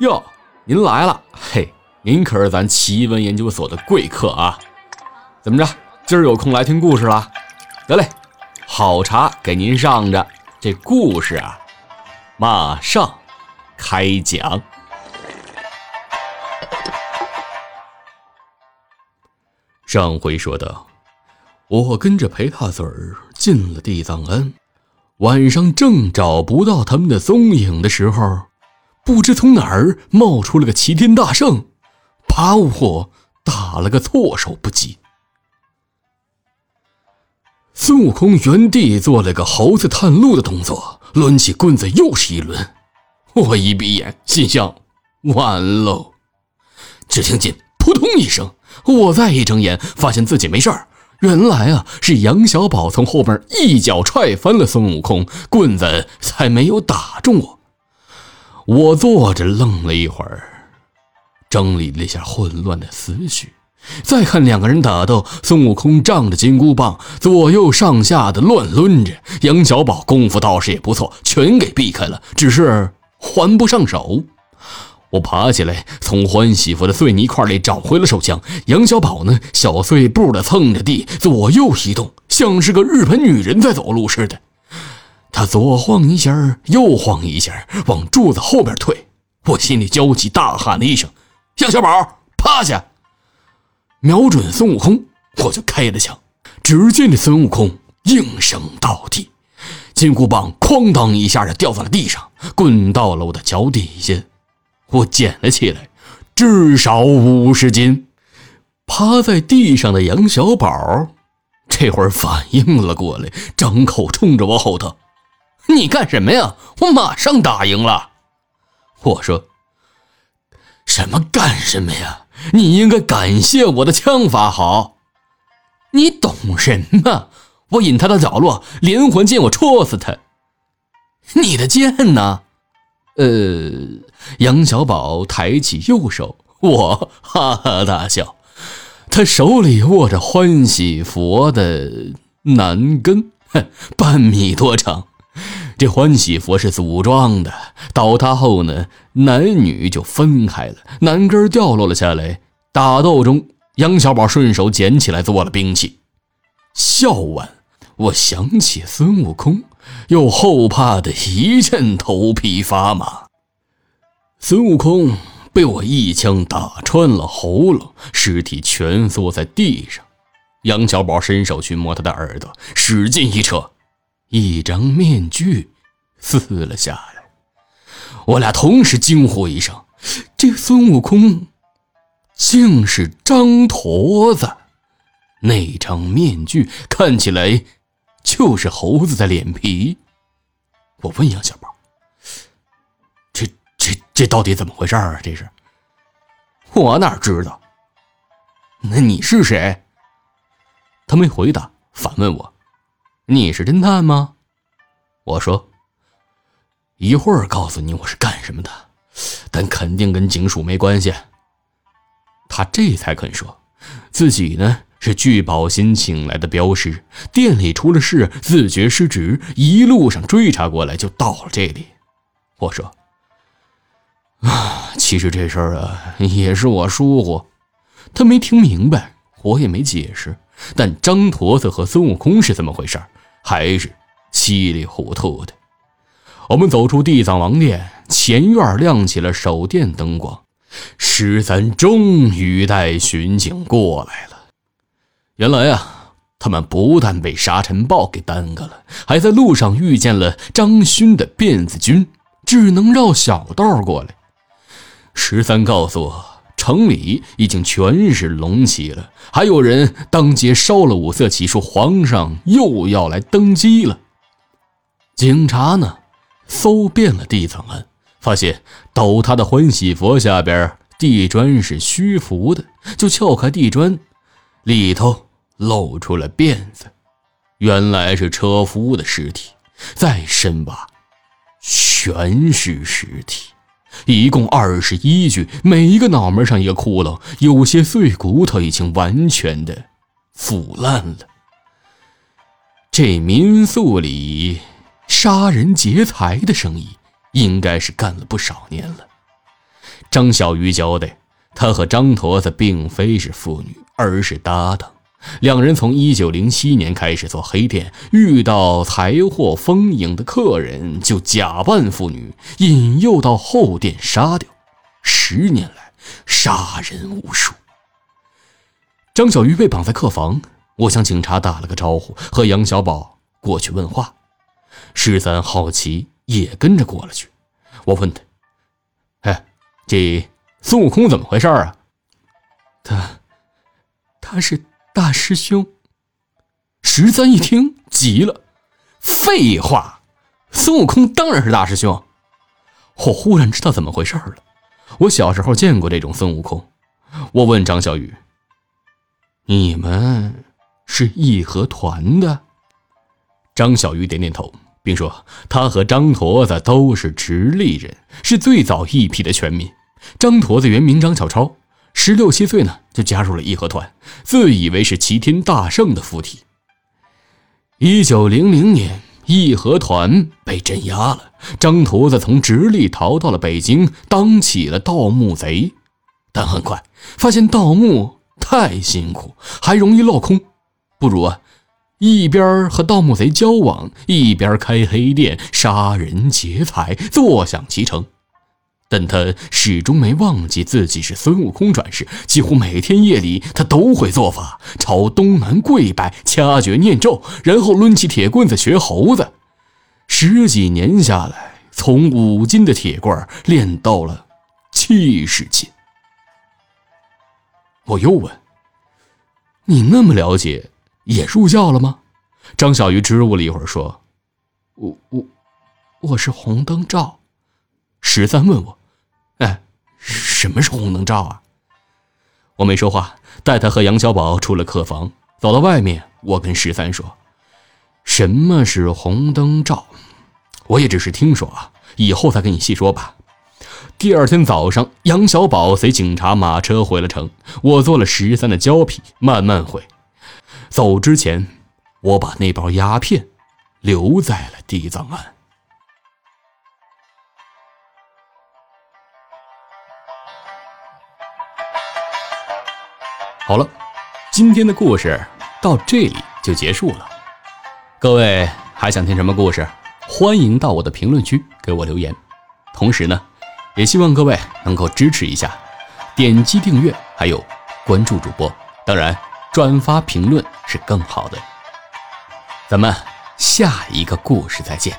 哟，您来了，嘿，您可是咱奇闻研究所的贵客啊！怎么着，今儿有空来听故事了？得嘞，好茶给您上着。这故事啊，马上开讲。上回说到，我跟着裴大嘴儿进了地藏庵，晚上正找不到他们的踪影的时候，不知从哪儿冒出了个齐天大圣，把我打了个措手不及。孙悟空原地做了个猴子探路的动作，抡起棍子又是一抡。我一闭眼，心想：完喽！只听见扑通一声。我再一睁眼，发现自己没事儿。原来啊，是杨小宝从后边一脚踹翻了孙悟空，棍子才没有打中我。我坐着愣了一会儿，整理了一下混乱的思绪，再看两个人打斗，孙悟空仗着金箍棒，左右上下的乱抡着；杨小宝功夫倒是也不错，全给避开了，只是还不上手。我爬起来，从欢喜佛的碎泥块里找回了手枪。杨小宝呢，小碎步的蹭着地，左右移动，像是个日本女人在走路似的。他左晃一下，右晃一下，往柱子后边退。我心里焦急，大喊了一声：“杨小宝，趴下！”瞄准孙悟空，我就开了枪。只见这孙悟空应声倒地，金箍棒哐当一下就掉在了地上，滚到了我的脚底下。我捡了起来，至少五十斤。趴在地上的杨小宝这会儿反应了过来，张口冲着我吼道：“你干什么呀？我马上打赢了。”我说：“什么干什么呀？你应该感谢我的枪法好。你懂什么？我引他到角落，连环剑我戳死他。你的剑呢？”呃，杨小宝抬起右手，我哈哈大笑。他手里握着欢喜佛的南根，哼，半米多长。这欢喜佛是组装的，倒塌后呢，男女就分开了，男根掉落了下来。打斗中，杨小宝顺手捡起来做了兵器。笑完，我想起孙悟空。又后怕的一阵头皮发麻。孙悟空被我一枪打穿了喉咙，尸体蜷缩在地上。杨小宝伸手去摸他的耳朵，使劲一扯，一张面具撕了下来。我俩同时惊呼一声：“这孙悟空竟是张驼子！”那张面具看起来……就是猴子的脸皮。我问杨小宝：“这、这、这到底怎么回事啊？这是？”我哪知道？那你是谁？他没回答，反问我：“你是侦探吗？”我说：“一会儿告诉你我是干什么的，但肯定跟警署没关系。”他这才肯说，自己呢？是聚宝新请来的镖师，店里出了事，自觉失职，一路上追查过来，就到了这里。我说：“啊，其实这事儿啊，也是我疏忽。”他没听明白，我也没解释。但张驼子和孙悟空是怎么回事，还是稀里糊涂的。我们走出地藏王殿，前院亮起了手电灯光，十三终于带巡警过来了。原来啊，他们不但被沙尘暴给耽搁了，还在路上遇见了张勋的辫子军，只能绕小道过来。十三告诉我，城里已经全是龙旗了，还有人当街烧了五色旗，说皇上又要来登基了。警察呢，搜遍了地藏庵，发现倒塌的欢喜佛下边地砖是虚浮的，就撬开地砖，里头。露出了辫子，原来是车夫的尸体。再深挖，全是尸体，一共二十一具，每一个脑门上一个窟窿，有些碎骨头已经完全的腐烂了。这民宿里杀人劫财的生意，应该是干了不少年了。张小鱼交代，他和张驼子并非是父女，而是搭档。两人从一九零七年开始做黑店，遇到财货丰盈的客人，就假扮妇女，引诱到后店杀掉。十年来，杀人无数。张小鱼被绑在客房，我向警察打了个招呼，和杨小宝过去问话。十三好奇，也跟着过了去。我问他：“哎，这孙悟空怎么回事啊？”他，他是。大师兄，十三一听急了：“废话，孙悟空当然是大师兄。”我忽然知道怎么回事了。我小时候见过这种孙悟空。我问张小雨：“你们是义和团的？”张小雨点点头，并说：“他和张驼子都是直隶人，是最早一批的全民。张驼子原名张小超。”十六七岁呢，就加入了义和团，自以为是齐天大圣的附体。一九零零年，义和团被镇压了，张驼子从直隶逃到了北京，当起了盗墓贼。但很快发现盗墓太辛苦，还容易落空，不如啊，一边和盗墓贼交往，一边开黑店，杀人劫财，坐享其成。但他始终没忘记自己是孙悟空转世，几乎每天夜里他都会做法，朝东南跪拜，掐诀念咒，然后抡起铁棍子学猴子。十几年下来，从五斤的铁棍练到了七十斤。我又问：“你那么了解，也入教了吗？”张小鱼支吾了一会儿，说：“我我我是红灯照。”十三问我。哎，什么是红灯照啊？我没说话，带他和杨小宝出了客房，走到外面，我跟十三说：“什么是红灯照？我也只是听说啊，以后再跟你细说吧。”第二天早上，杨小宝随警察马车回了城，我做了十三的胶皮，慢慢回。走之前，我把那包鸦片留在了地藏庵。好了，今天的故事到这里就结束了。各位还想听什么故事？欢迎到我的评论区给我留言。同时呢，也希望各位能够支持一下，点击订阅，还有关注主播。当然，转发评论是更好的。咱们下一个故事再见。